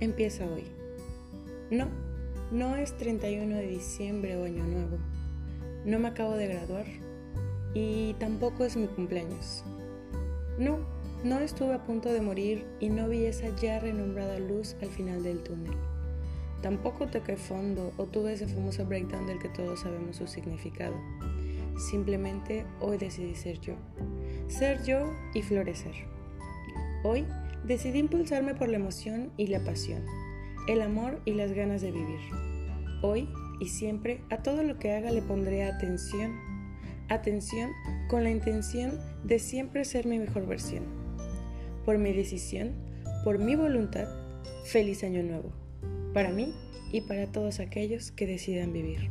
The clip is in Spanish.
empieza hoy. No, no es 31 de diciembre o año nuevo. No me acabo de graduar y tampoco es mi cumpleaños. No, no estuve a punto de morir y no vi esa ya renombrada luz al final del túnel. Tampoco toqué fondo o tuve ese famoso breakdown del que todos sabemos su significado. Simplemente hoy decidí ser yo. Ser yo y florecer. Hoy decidí impulsarme por la emoción y la pasión, el amor y las ganas de vivir. Hoy y siempre a todo lo que haga le pondré atención. Atención con la intención de siempre ser mi mejor versión. Por mi decisión, por mi voluntad, feliz año nuevo. Para mí y para todos aquellos que decidan vivir.